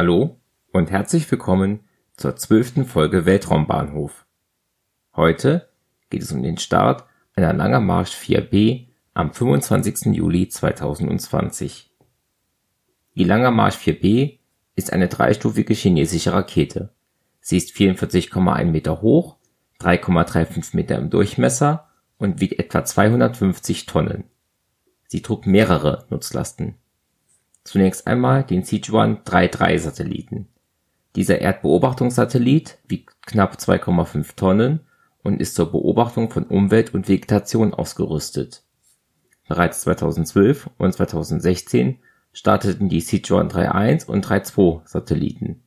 Hallo und herzlich willkommen zur zwölften Folge Weltraumbahnhof. Heute geht es um den Start einer Langer Marsch 4B am 25. Juli 2020. Die Langer Marsch 4B ist eine dreistufige chinesische Rakete. Sie ist 44,1 Meter hoch, 3,35 Meter im Durchmesser und wiegt etwa 250 Tonnen. Sie trug mehrere Nutzlasten Zunächst einmal den Sichuan-33-Satelliten. Dieser Erdbeobachtungssatellit wiegt knapp 2,5 Tonnen und ist zur Beobachtung von Umwelt und Vegetation ausgerüstet. Bereits 2012 und 2016 starteten die Sichuan-3-1 und 3-2-Satelliten.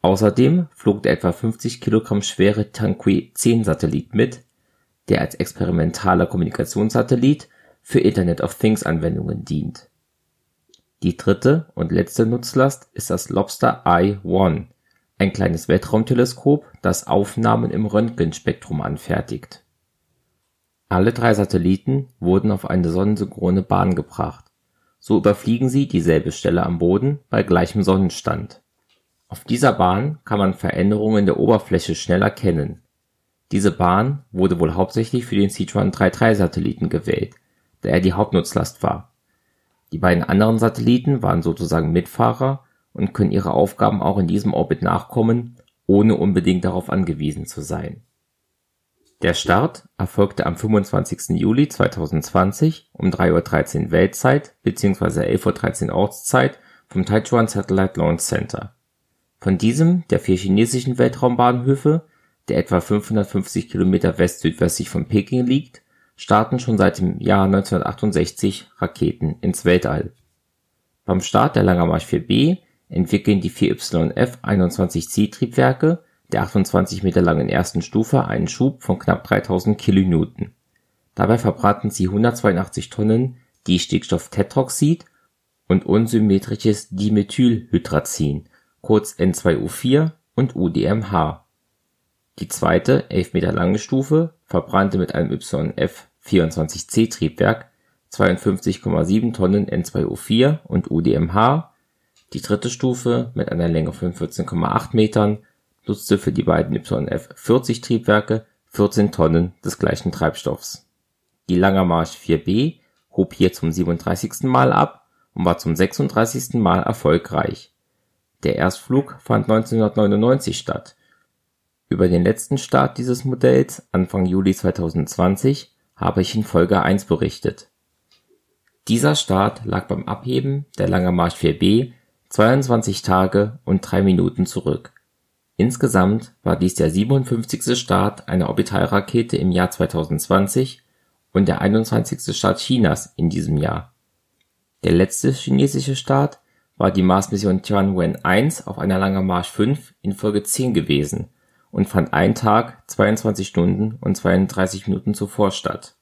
Außerdem flog der etwa 50 Kilogramm schwere Tianqi-10-Satellit mit, der als experimentaler Kommunikationssatellit für Internet of Things-Anwendungen dient die dritte und letzte Nutzlast ist das Lobster Eye 1, ein kleines Weltraumteleskop, das Aufnahmen im Röntgenspektrum anfertigt. Alle drei Satelliten wurden auf eine sonnensynchrone Bahn gebracht, so überfliegen sie dieselbe Stelle am Boden bei gleichem Sonnenstand. Auf dieser Bahn kann man Veränderungen der Oberfläche schnell erkennen. Diese Bahn wurde wohl hauptsächlich für den Sichuan-33-Satelliten gewählt, da er die Hauptnutzlast war die beiden anderen Satelliten waren sozusagen Mitfahrer und können ihre Aufgaben auch in diesem Orbit nachkommen, ohne unbedingt darauf angewiesen zu sein. Der Start erfolgte am 25. Juli 2020 um 3:13 Uhr Weltzeit bzw. 11:13 Uhr Ortszeit vom Taichuan Satellite Launch Center. Von diesem der vier chinesischen Weltraumbahnhöfe, der etwa 550 Kilometer west-südwestlich von Peking liegt starten schon seit dem Jahr 1968 Raketen ins Weltall. Beim Start der Langer Marsch 4B entwickeln die 4YF-21C-Triebwerke der 28 Meter langen ersten Stufe einen Schub von knapp 3000 kN. Dabei verbraten sie 182 Tonnen Distickstofftetroxid und unsymmetrisches Dimethylhydrazin kurz N2O4 und UDMH die zweite, elf Meter lange Stufe, verbrannte mit einem YF-24C-Triebwerk 52,7 Tonnen N2O4 und UDMH, die dritte Stufe mit einer Länge von 14,8 Metern nutzte für die beiden YF-40-Triebwerke 14 Tonnen des gleichen Treibstoffs. Die Langer Marsch 4B hob hier zum 37. Mal ab und war zum 36. Mal erfolgreich. Der Erstflug fand 1999 statt über den letzten Start dieses Modells Anfang Juli 2020 habe ich in Folge 1 berichtet. Dieser Start lag beim Abheben der Langer Marsch 4B 22 Tage und 3 Minuten zurück. Insgesamt war dies der 57. Start einer Orbitalrakete im Jahr 2020 und der 21. Start Chinas in diesem Jahr. Der letzte chinesische Start war die Mars-Mission Tianwen-1 auf einer Langer Marsch 5 in Folge 10 gewesen und fand einen Tag, 22 Stunden und 32 Minuten zuvor statt.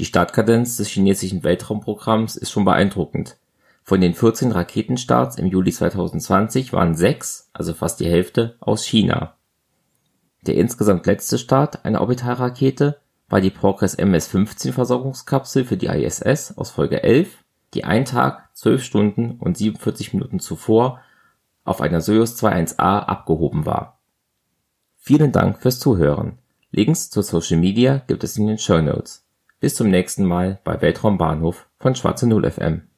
Die Startkadenz des chinesischen Weltraumprogramms ist schon beeindruckend. Von den 14 Raketenstarts im Juli 2020 waren sechs, also fast die Hälfte, aus China. Der insgesamt letzte Start einer Orbitalrakete war die Progress MS-15 Versorgungskapsel für die ISS aus Folge 11, die einen Tag, 12 Stunden und 47 Minuten zuvor auf einer Soyuz 21A abgehoben war Vielen Dank fürs Zuhören. Links zu Social Media gibt es in den Show Notes. Bis zum nächsten Mal bei Weltraumbahnhof von Schwarze Null FM